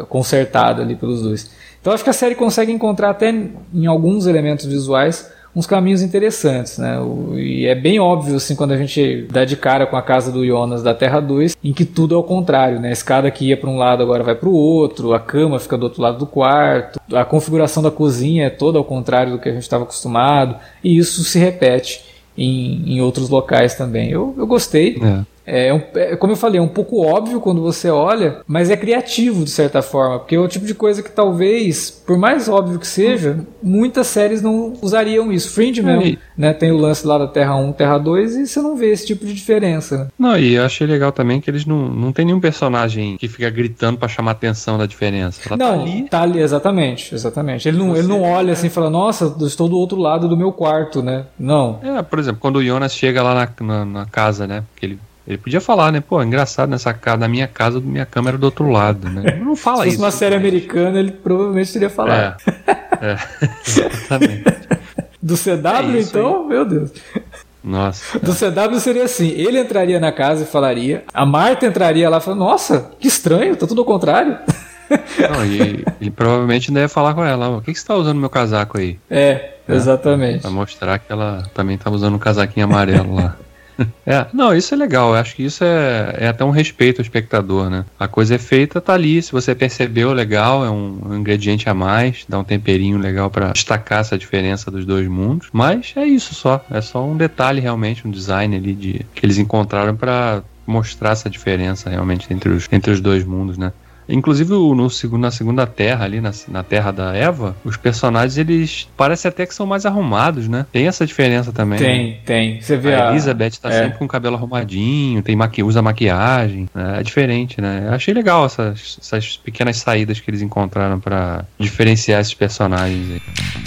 consertada ali pelos dois. Então acho que a série consegue encontrar até em alguns elementos visuais uns caminhos interessantes, né? E é bem óbvio, assim, quando a gente dá de cara com a casa do Jonas da Terra 2, em que tudo é o contrário, né? A escada que ia para um lado agora vai para o outro, a cama fica do outro lado do quarto, a configuração da cozinha é toda ao contrário do que a gente estava acostumado, e isso se repete em, em outros locais também. Eu, eu gostei. É. É, um, é, como eu falei, é um pouco óbvio quando você olha, mas é criativo de certa forma, porque é o tipo de coisa que talvez, por mais óbvio que seja, muitas séries não usariam isso. Fringe mesmo, é, né, tem o lance lá da Terra 1, Terra 2 e você não vê esse tipo de diferença. Não, e eu achei legal também que eles não, não tem nenhum personagem que fica gritando para chamar a atenção da diferença. Ela tá não, tá ali. Tá ali, exatamente, exatamente. Ele não, ele não olha assim e fala, nossa, estou do outro lado do meu quarto, né? Não. É, por exemplo, quando o Jonas chega lá na, na, na casa, né, que ele ele podia falar, né? Pô, engraçado, nessa casa, na minha casa, minha câmera do outro lado, né? Não fala isso. Se fosse uma série americana, ele provavelmente teria falado. É, é (laughs) exatamente. Do CW, é então, aí. meu Deus. Nossa. Do CW seria assim: ele entraria na casa e falaria, a Marta entraria lá e falaria, nossa, que estranho, tá tudo ao contrário. (laughs) Não, e ele provavelmente ainda ia falar com ela: o que, que você tá usando meu casaco aí? É, exatamente. Pra mostrar que ela também tá usando um casaquinho amarelo lá. (laughs) É, não, isso é legal. Eu acho que isso é, é até um respeito ao espectador, né? A coisa é feita, tá ali. Se você percebeu, legal, é um, ingrediente a mais, dá um temperinho legal para destacar essa diferença dos dois mundos. Mas é isso só. É só um detalhe realmente, um design ali de que eles encontraram para mostrar essa diferença realmente entre os, entre os dois mundos, né? Inclusive no, na segunda terra ali, na, na terra da Eva, os personagens eles parecem até que são mais arrumados, né? Tem essa diferença também. Tem, né? tem. Você vê a, a Elizabeth tá é. sempre com o cabelo arrumadinho, tem maqui usa maquiagem, né? é diferente, né? Eu achei legal essas, essas pequenas saídas que eles encontraram para diferenciar esses personagens aí.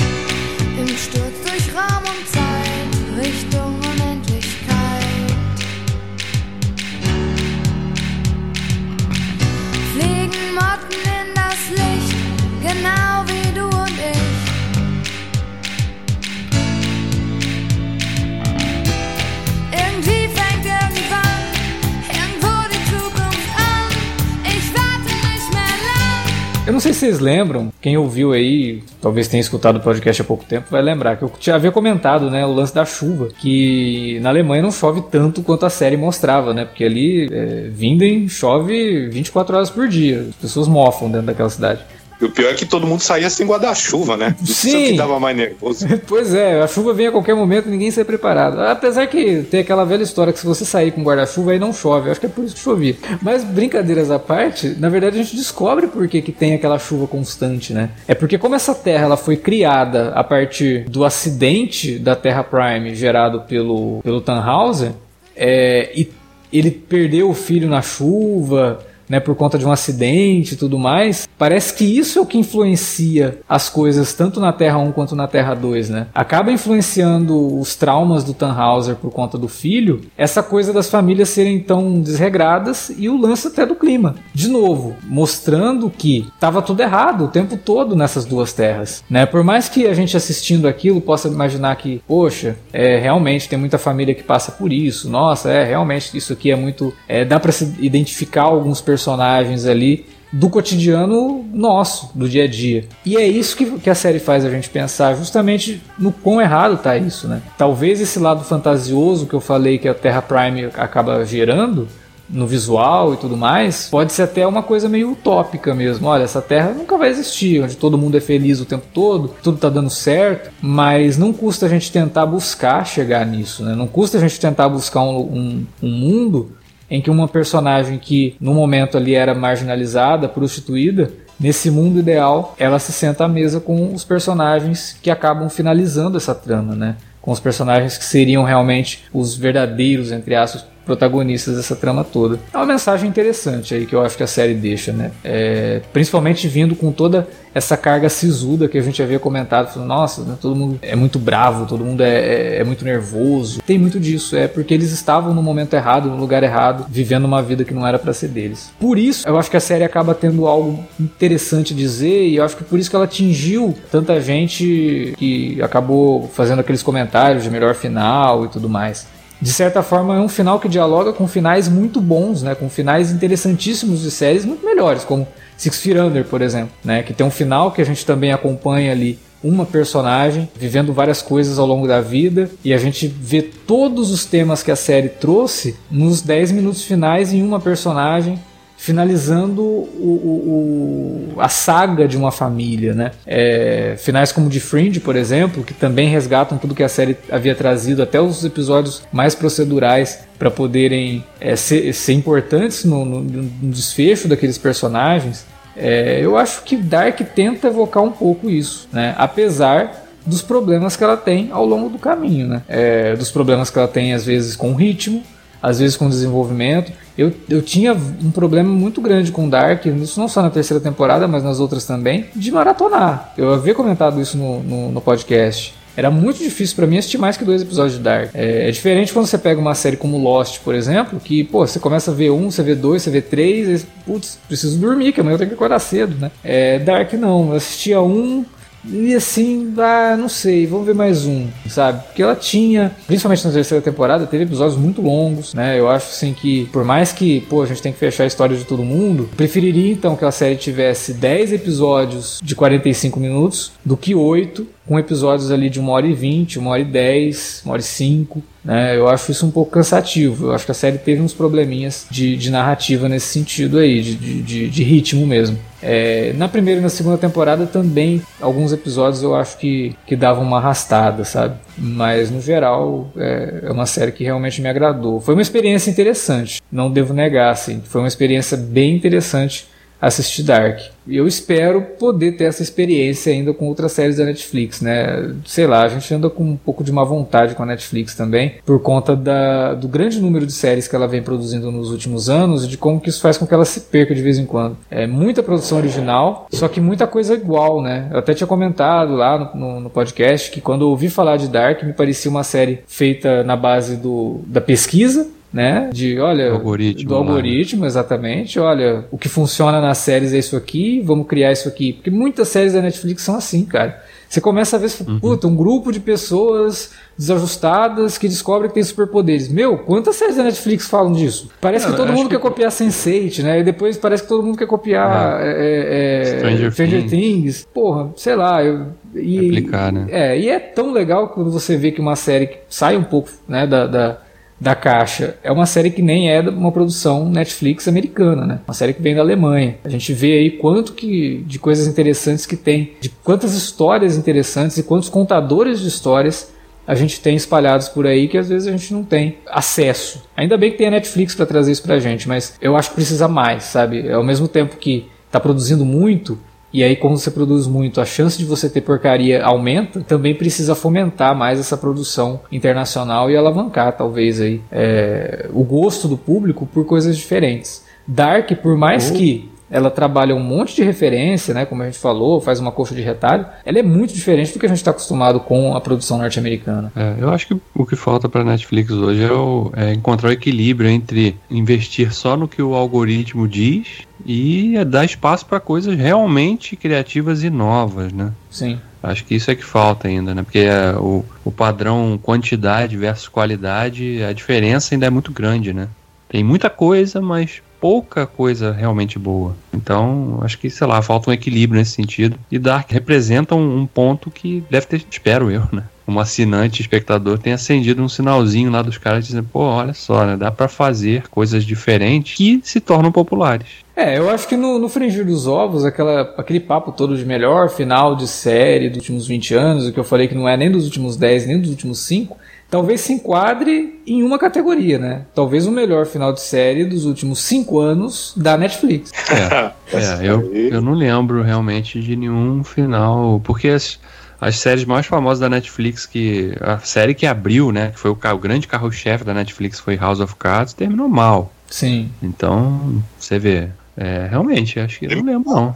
Vocês lembram, quem ouviu aí, talvez tenha escutado o podcast há pouco tempo, vai lembrar que eu já havia comentado, né, o lance da chuva, que na Alemanha não chove tanto quanto a série mostrava, né, porque ali é, Vinden chove 24 horas por dia, as pessoas mofam dentro daquela cidade. E o pior é que todo mundo saía sem guarda-chuva, né? Isso é que dava mais nervoso. (laughs) pois é, a chuva vem a qualquer momento ninguém sai preparado. Apesar que tem aquela velha história que se você sair com guarda-chuva aí não chove. Acho que é por isso que chovia. Mas brincadeiras à parte, na verdade a gente descobre por que, que tem aquela chuva constante, né? É porque como essa terra ela foi criada a partir do acidente da Terra Prime gerado pelo, pelo Tannhauser, é, e ele perdeu o filho na chuva, né, por conta de um acidente e tudo mais, parece que isso é o que influencia as coisas tanto na Terra 1 quanto na Terra 2, né? Acaba influenciando os traumas do Tannhauser por conta do filho, essa coisa das famílias serem tão desregradas e o lance até do clima. De novo, mostrando que estava tudo errado o tempo todo nessas duas terras, né? Por mais que a gente assistindo aquilo possa imaginar que, poxa, é realmente tem muita família que passa por isso. Nossa, é realmente isso aqui é muito, é, dá para se identificar alguns personagens personagens ali do cotidiano nosso, do dia a dia. E é isso que, que a série faz a gente pensar, justamente no quão errado tá isso, né? Talvez esse lado fantasioso que eu falei que a Terra Prime acaba gerando no visual e tudo mais, pode ser até uma coisa meio utópica mesmo. Olha, essa terra nunca vai existir, onde todo mundo é feliz o tempo todo, tudo tá dando certo, mas não custa a gente tentar buscar chegar nisso, né? Não custa a gente tentar buscar um, um, um mundo em que uma personagem que no momento ali era marginalizada, prostituída, nesse mundo ideal, ela se senta à mesa com os personagens que acabam finalizando essa trama, né? Com os personagens que seriam realmente os verdadeiros, entre aspas, protagonistas dessa trama toda. É uma mensagem interessante aí que eu acho que a série deixa, né? É, principalmente vindo com toda essa carga sisuda que a gente havia comentado, falando, nossa, né, todo mundo é muito bravo, todo mundo é, é, é, muito nervoso. Tem muito disso, é porque eles estavam no momento errado, no lugar errado, vivendo uma vida que não era para ser deles. Por isso, eu acho que a série acaba tendo algo interessante a dizer e eu acho que por isso que ela atingiu tanta gente que acabou fazendo aqueles comentários de melhor final e tudo mais de certa forma é um final que dialoga com finais muito bons, né, com finais interessantíssimos de séries muito melhores, como Six Feet Under, por exemplo, né, que tem um final que a gente também acompanha ali uma personagem vivendo várias coisas ao longo da vida e a gente vê todos os temas que a série trouxe nos 10 minutos finais em uma personagem finalizando o, o, a saga de uma família, né? É, finais como de Fringe, por exemplo, que também resgatam tudo que a série havia trazido, até os episódios mais procedurais, para poderem é, ser, ser, importantes no, no, no, desfecho daqueles personagens. É, eu acho que Dark tenta evocar um pouco isso, né? Apesar dos problemas que ela tem ao longo do caminho, né? É, dos problemas que ela tem às vezes com o ritmo, às vezes com desenvolvimento. Eu, eu tinha um problema muito grande com Dark, isso não só na terceira temporada, mas nas outras também, de maratonar. Eu havia comentado isso no, no, no podcast. Era muito difícil para mim assistir mais que dois episódios de Dark. É, é, diferente quando você pega uma série como Lost, por exemplo, que, pô, você começa a ver um, você vê dois, você vê três, e, putz, preciso dormir, que amanhã eu tenho que acordar cedo, né? É, Dark não, eu assistia um, e assim, ah, não sei, vamos ver mais um, sabe? Porque ela tinha, principalmente na terceira temporada, teve episódios muito longos, né? Eu acho assim que, por mais que, pô, a gente tem que fechar a história de todo mundo, preferiria então que a série tivesse 10 episódios de 45 minutos do que 8 com episódios ali de 1 hora e 20, 1 hora e 10, 1 hora e 5. Né? Eu acho isso um pouco cansativo. Eu acho que a série teve uns probleminhas de, de narrativa nesse sentido aí, de, de, de ritmo mesmo. É, na primeira e na segunda temporada também, alguns episódios eu acho que, que davam uma arrastada, sabe? Mas no geral é, é uma série que realmente me agradou. Foi uma experiência interessante, não devo negar, assim. Foi uma experiência bem interessante assistir Dark. Eu espero poder ter essa experiência ainda com outras séries da Netflix, né? Sei lá, a gente anda com um pouco de má vontade com a Netflix também, por conta da, do grande número de séries que ela vem produzindo nos últimos anos e de como que isso faz com que ela se perca de vez em quando. É muita produção original, só que muita coisa igual, né? Eu até tinha comentado lá no, no, no podcast que quando eu ouvi falar de Dark me parecia uma série feita na base do, da pesquisa, né? De, olha, algoritmo, do algoritmo, lá. exatamente. Olha, o que funciona nas séries é isso aqui, vamos criar isso aqui. Porque muitas séries da Netflix são assim, cara. Você começa a ver, uhum. puta, um grupo de pessoas desajustadas que descobrem que tem superpoderes. Meu, quantas séries da Netflix falam disso? Parece Não, que todo mundo que... quer copiar Sense8, né? E depois parece que todo mundo quer copiar é. É, é, Stranger, Stranger Things. Things. Porra, sei lá. Eu, e, Aplicar, né? É, e é tão legal quando você vê que uma série sai um pouco né, da, da da caixa. É uma série que nem é uma produção Netflix americana, né? Uma série que vem da Alemanha. A gente vê aí quanto que de coisas interessantes que tem, de quantas histórias interessantes e quantos contadores de histórias a gente tem espalhados por aí que às vezes a gente não tem acesso. Ainda bem que tem a Netflix para trazer isso pra gente, mas eu acho que precisa mais, sabe? Ao mesmo tempo que está produzindo muito, e aí, quando você produz muito, a chance de você ter porcaria aumenta. Também precisa fomentar mais essa produção internacional e alavancar, talvez, aí, é, o gosto do público por coisas diferentes. Dark, por mais oh. que ela trabalha um monte de referência, né, como a gente falou, faz uma coxa de retalho, ela é muito diferente do que a gente está acostumado com a produção norte-americana. É, eu acho que o que falta para a Netflix hoje é, o, é, encontrar o equilíbrio entre investir só no que o algoritmo diz e dar espaço para coisas realmente criativas e novas, né? Sim. Acho que isso é que falta ainda, né? Porque é, o, o padrão quantidade versus qualidade, a diferença ainda é muito grande, né? Tem muita coisa, mas pouca coisa realmente boa. Então, acho que, sei lá, falta um equilíbrio nesse sentido. E Dark representa um, um ponto que deve ter, espero eu, né? Como assinante, espectador, tem acendido um sinalzinho lá dos caras dizendo, pô, olha só, né? Dá para fazer coisas diferentes que se tornam populares. É, eu acho que no, no dos Ovos, aquela, aquele papo todo de melhor final de série dos últimos 20 anos, o que eu falei que não é nem dos últimos 10, nem dos últimos 5, talvez se enquadre em uma categoria, né? Talvez o melhor final de série dos últimos cinco anos da Netflix. É, (laughs) é eu, eu não lembro realmente de nenhum final, porque as, as séries mais famosas da Netflix, que a série que abriu, né, que foi o, o grande carro-chefe da Netflix, foi House of Cards, terminou mal. Sim. Então, você vê, é, realmente, acho que não lembro, não.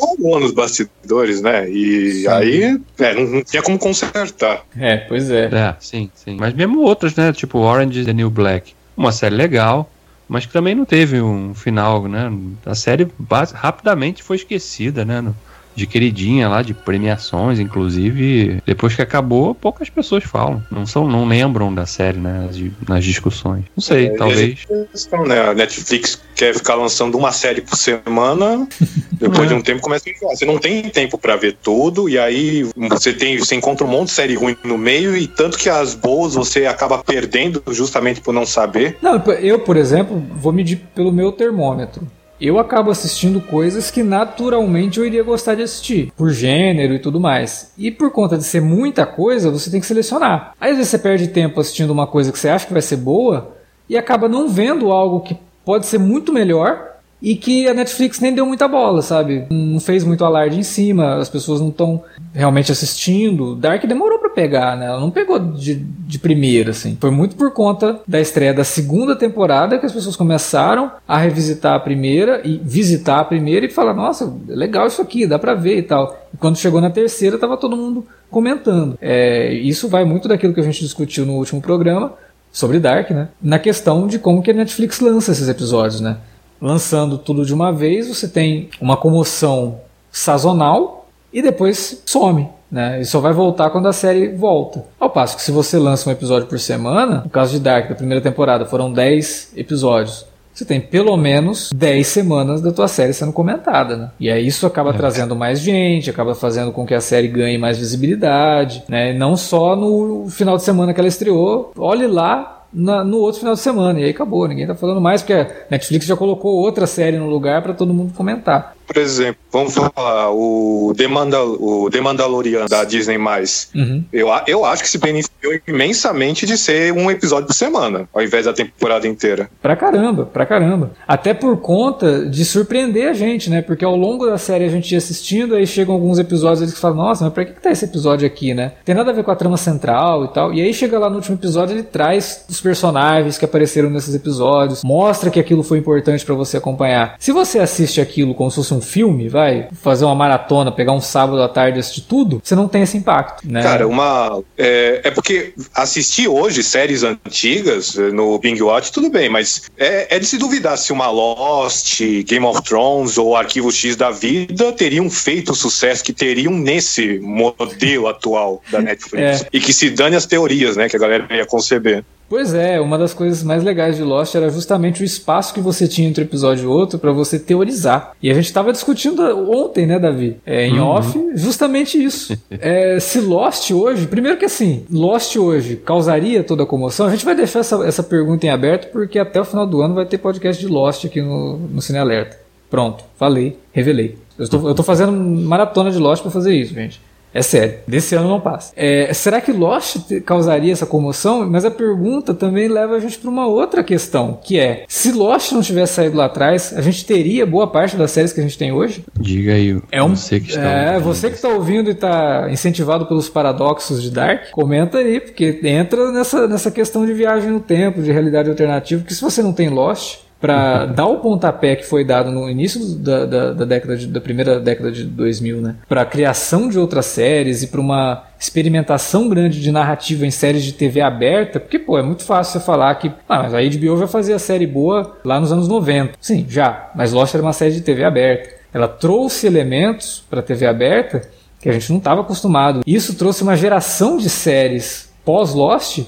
Rolou nos bastidores, né? E sim. aí é, não, não, tinha como consertar. É, pois é. É, sim, sim. Mas mesmo outras, né? Tipo Orange the New Black. Uma série legal, mas que também não teve um final, né? A série rapidamente foi esquecida, né? No, de queridinha lá, de premiações, inclusive. Depois que acabou, poucas pessoas falam. Não são, não lembram da série, né? nas discussões. Não sei, é, talvez. Questão, né? A Netflix quer ficar lançando uma série por semana. (laughs) Depois é. de um tempo começa a enjoar. Você não tem tempo para ver tudo, e aí você tem, você encontra um monte de série ruim no meio, e tanto que as boas você acaba perdendo justamente por não saber. Não, eu, por exemplo, vou medir pelo meu termômetro eu acabo assistindo coisas que naturalmente eu iria gostar de assistir, por gênero e tudo mais. E por conta de ser muita coisa, você tem que selecionar. Às vezes você perde tempo assistindo uma coisa que você acha que vai ser boa e acaba não vendo algo que pode ser muito melhor e que a Netflix nem deu muita bola, sabe? Não fez muito alarde em cima, as pessoas não estão realmente assistindo. Dark demorou para pegar, né? Ela não pegou de, de primeira, assim. Foi muito por conta da estreia da segunda temporada que as pessoas começaram a revisitar a primeira e visitar a primeira e falar: nossa, legal isso aqui, dá pra ver e tal. E quando chegou na terceira, tava todo mundo comentando. É, isso vai muito daquilo que a gente discutiu no último programa sobre Dark, né? Na questão de como que a Netflix lança esses episódios, né? Lançando tudo de uma vez, você tem uma comoção sazonal e depois some. Né? E só vai voltar quando a série volta. Ao passo que se você lança um episódio por semana, no caso de Dark da primeira temporada foram 10 episódios. Você tem pelo menos 10 semanas da tua série sendo comentada, né? E aí isso acaba é. trazendo mais gente, acaba fazendo com que a série ganhe mais visibilidade, né? E não só no final de semana que ela estreou. Olhe lá na, no outro final de semana. E aí acabou, ninguém tá falando mais, porque a Netflix já colocou outra série no lugar para todo mundo comentar. Por exemplo, vamos falar o The, Mandal o The Mandalorian da Disney+. Uhum. Eu, eu acho que se beneficiou imensamente de ser um episódio por semana, ao invés da temporada inteira. Pra caramba, pra caramba. Até por conta de surpreender a gente, né? Porque ao longo da série a gente ia assistindo, aí chegam alguns episódios que falam, nossa, mas pra que, que tá esse episódio aqui, né? Tem nada a ver com a trama central e tal. E aí chega lá no último episódio, ele traz os personagens que apareceram nesses episódios, mostra que aquilo foi importante para você acompanhar. Se você assiste aquilo como se fosse um filme, vai fazer uma maratona, pegar um sábado à tarde e assistir tudo, você não tem esse impacto, né? Cara, uma. É, é porque assistir hoje séries antigas eh, no Bing Watch, tudo bem, mas é, é de se duvidar se uma Lost, Game of Thrones ou Arquivo X da vida teriam feito o sucesso que teriam nesse modelo atual da Netflix. É. E que se dane as teorias, né, que a galera ia conceber. Pois é, uma das coisas mais legais de Lost era justamente o espaço que você tinha entre um episódio e outro para você teorizar. E a gente estava discutindo ontem, né, Davi? É, em uhum. off, justamente isso. é, se Lost hoje, primeiro que assim, Lost hoje causaria toda a comoção, a gente vai deixar essa, essa pergunta em aberto porque até o final do ano vai ter podcast de Lost aqui no, no Cine Alerta. Pronto, falei, revelei. Eu estou, eu tô fazendo maratona de Lost para fazer isso, gente. É sério. Desse ano não passa. É, será que Lost causaria essa comoção? Mas a pergunta também leva a gente para uma outra questão, que é: se Lost não tivesse saído lá atrás, a gente teria boa parte das séries que a gente tem hoje? Diga aí. É um, você que está É, ouvindo. você que está ouvindo e está incentivado pelos paradoxos de Dark, comenta aí, porque entra nessa, nessa questão de viagem no tempo, de realidade alternativa, que se você não tem Lost, para dar o pontapé que foi dado no início da, da, da década de, da primeira década de 2000, né, para a criação de outras séries e para uma experimentação grande de narrativa em séries de TV aberta, porque pô, é muito fácil você falar que, ah, mas a HBO já fazia série boa lá nos anos 90. Sim, já, mas Lost era uma série de TV aberta. Ela trouxe elementos para TV aberta que a gente não estava acostumado. Isso trouxe uma geração de séries pós-Lost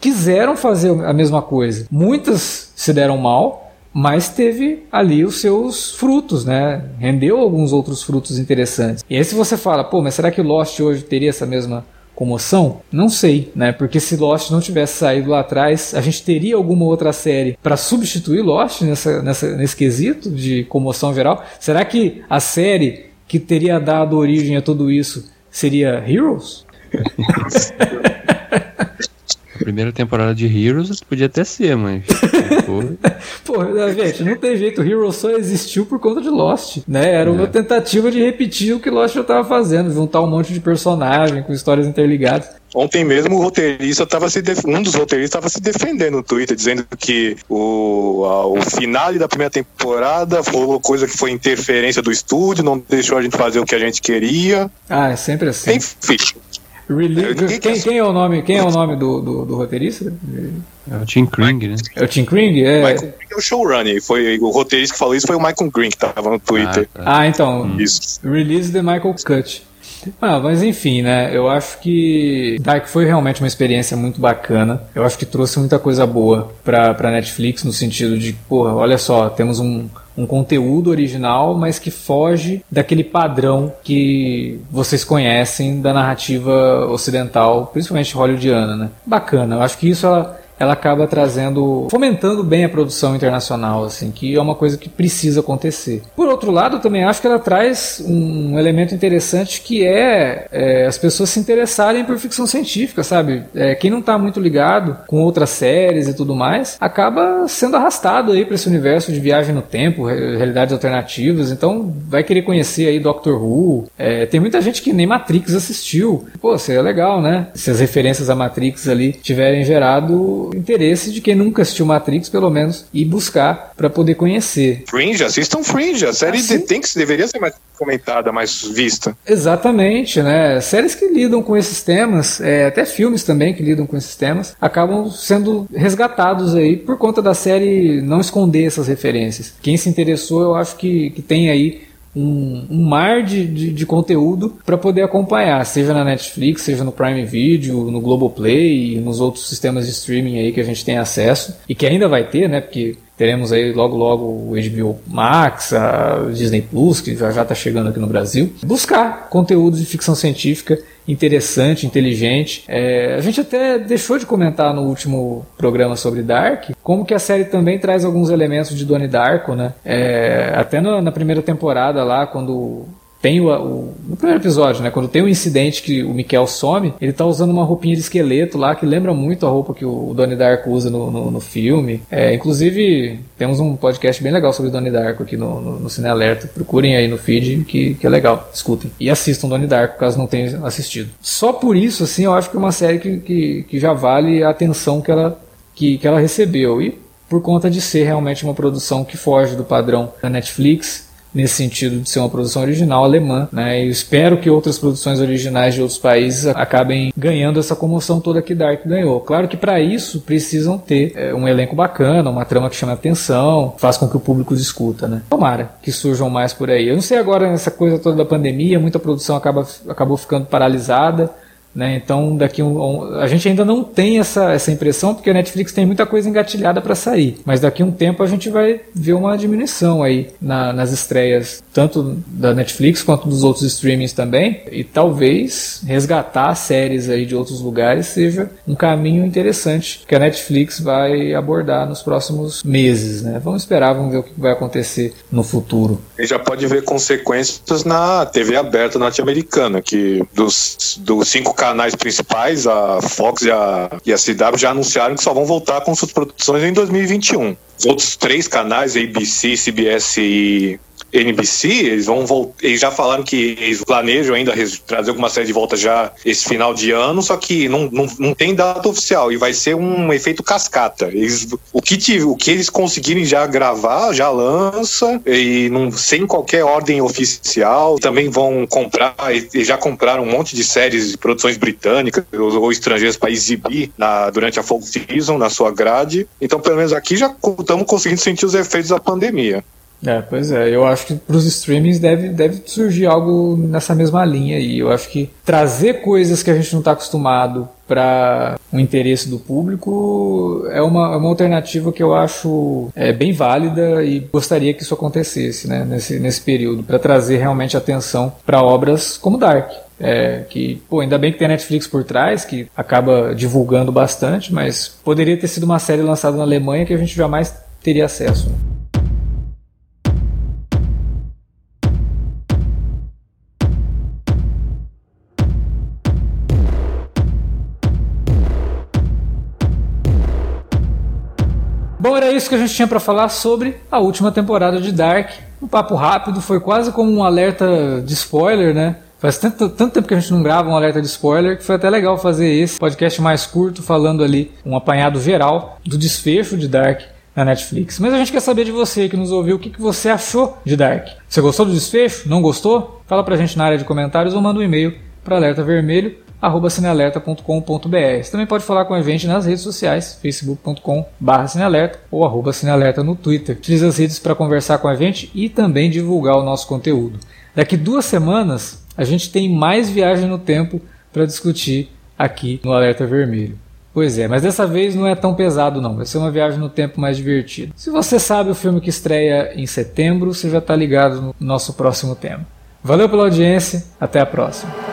quiseram fazer a mesma coisa. Muitas se deram mal, mas teve ali os seus frutos, né? Rendeu alguns outros frutos interessantes. E aí se você fala, pô, mas será que Lost hoje teria essa mesma comoção? Não sei, né? Porque se Lost não tivesse saído lá atrás, a gente teria alguma outra série para substituir Lost nessa, nessa, nesse quesito de comoção geral? Será que a série que teria dado origem a tudo isso seria Heroes? (laughs) Primeira temporada de Heroes podia até ser, mas. (laughs) Pô, gente, não tem jeito. Heroes só existiu por conta de Lost, né? Era é. uma tentativa de repetir o que Lost já estava fazendo, juntar um monte de personagem com histórias interligadas. Ontem mesmo o roteirista estava se def... um dos roteiristas estava se defendendo no Twitter, dizendo que o, a, o finale da primeira temporada foi coisa que foi interferência do estúdio, não deixou a gente fazer o que a gente queria. Ah, é sempre assim. Enfim. Quem, quem, é o nome, quem é o nome do, do, do roteirista? É o Tim Kring, né? É o Tim Kring? É. Michael Kring é o showrunner. Foi, o roteirista que falou isso foi o Michael Kring, que tava no Twitter. Ah, tá. ah então. Isso. Release the Michael Cut. Ah, mas enfim, né? Eu acho que Dark foi realmente uma experiência muito bacana. Eu acho que trouxe muita coisa boa pra, pra Netflix, no sentido de, porra, olha só, temos um, um conteúdo original, mas que foge daquele padrão que vocês conhecem da narrativa ocidental, principalmente hollywoodiana, né? Bacana. Eu acho que isso ela ela acaba trazendo, fomentando bem a produção internacional, assim, que é uma coisa que precisa acontecer. Por outro lado, eu também acho que ela traz um elemento interessante que é, é as pessoas se interessarem por ficção científica, sabe? É, quem não está muito ligado com outras séries e tudo mais, acaba sendo arrastado aí para esse universo de viagem no tempo, realidades alternativas, então vai querer conhecer aí Doctor Who. É, tem muita gente que nem Matrix assistiu. Pô, seria legal, né? Se as referências a Matrix ali tiverem gerado interesse de quem nunca assistiu Matrix, pelo menos, e buscar para poder conhecer. Fringe, assistam Fringe. A série assim? tem que deveria ser mais comentada, mais vista. Exatamente, né? Séries que lidam com esses temas, é, até filmes também que lidam com esses temas, acabam sendo resgatados aí por conta da série não esconder essas referências. Quem se interessou, eu acho que, que tem aí um, um mar de, de, de conteúdo para poder acompanhar, seja na Netflix, seja no Prime Video, no Globoplay e nos outros sistemas de streaming aí que a gente tem acesso e que ainda vai ter, né? Porque teremos aí logo logo o HBO Max, a Disney Plus, que já já está chegando aqui no Brasil. Buscar conteúdo de ficção científica interessante, inteligente. É, a gente até deixou de comentar no último programa sobre Dark, como que a série também traz alguns elementos de Donnie Darko, né? É, até na primeira temporada lá, quando tem o, o, no primeiro episódio, né, quando tem o um incidente que o Mikel some, ele tá usando uma roupinha de esqueleto lá que lembra muito a roupa que o Donnie Darko usa no, no, no filme. É, inclusive, temos um podcast bem legal sobre Donnie Darko aqui no, no, no Cine Alerta. Procurem aí no feed que, que é legal, escutem. E assistam Donnie Darko caso não tenham assistido. Só por isso, assim, eu acho que é uma série que, que, que já vale a atenção que ela, que, que ela recebeu. E por conta de ser realmente uma produção que foge do padrão da Netflix, nesse sentido de ser uma produção original alemã, né? E espero que outras produções originais de outros países acabem ganhando essa comoção toda que Dark ganhou. Claro que para isso precisam ter é, um elenco bacana, uma trama que chame atenção, faz com que o público discuta, né? Tomara que surjam mais por aí. Eu não sei agora nessa coisa toda da pandemia, muita produção acaba, acabou ficando paralisada. Né? Então, daqui um, um, a gente ainda não tem essa, essa impressão, porque a Netflix tem muita coisa engatilhada para sair. Mas daqui a um tempo a gente vai ver uma diminuição aí na, nas estreias, tanto da Netflix quanto dos outros streamings também. E talvez resgatar séries aí de outros lugares seja um caminho interessante que a Netflix vai abordar nos próximos meses. Né? Vamos esperar, vamos ver o que vai acontecer no futuro. E já pode ver consequências na TV aberta norte-americana, que dos, dos cinco canais principais, a Fox e a, e a CW, já anunciaram que só vão voltar com suas produções em 2021. Os outros três canais, ABC, CBS e NBC, eles vão voltar. Eles já falaram que eles planejam ainda trazer alguma série de volta já esse final de ano, só que não, não, não tem data oficial e vai ser um efeito cascata. Eles, o, que tive, o que eles conseguirem já gravar, já lança, e não, sem qualquer ordem oficial. Também vão comprar, e já compraram um monte de séries de produções britânicas ou, ou estrangeiras para exibir na, durante a Fall Season, na sua grade. Então, pelo menos aqui já estamos conseguindo sentir os efeitos da pandemia. É, pois é. Eu acho que para os streamings deve, deve surgir algo nessa mesma linha aí. Eu acho que trazer coisas que a gente não está acostumado para o interesse do público é uma, é uma alternativa que eu acho é, bem válida e gostaria que isso acontecesse né, nesse, nesse período, para trazer realmente atenção para obras como Dark. É, que, pô, ainda bem que tem a Netflix por trás, que acaba divulgando bastante, mas poderia ter sido uma série lançada na Alemanha que a gente jamais teria acesso. Isso que a gente tinha para falar sobre a última temporada de Dark. Um papo rápido, foi quase como um alerta de spoiler, né? Faz tanto, tanto tempo que a gente não grava um alerta de spoiler que foi até legal fazer esse podcast mais curto, falando ali um apanhado geral do desfecho de Dark na Netflix. Mas a gente quer saber de você que nos ouviu o que, que você achou de Dark. Você gostou do desfecho? Não gostou? Fala pra gente na área de comentários ou manda um e-mail para alertavermelho arroba cinealerta.com.br. Você também pode falar com a gente nas redes sociais, facebook.com barra cinealerta ou arroba cinealerta no Twitter. Utilize as redes para conversar com a gente e também divulgar o nosso conteúdo. Daqui duas semanas a gente tem mais viagem no tempo para discutir aqui no Alerta Vermelho. Pois é, mas dessa vez não é tão pesado não, vai ser uma viagem no tempo mais divertida. Se você sabe o filme que estreia em setembro, você já está ligado no nosso próximo tema. Valeu pela audiência, até a próxima.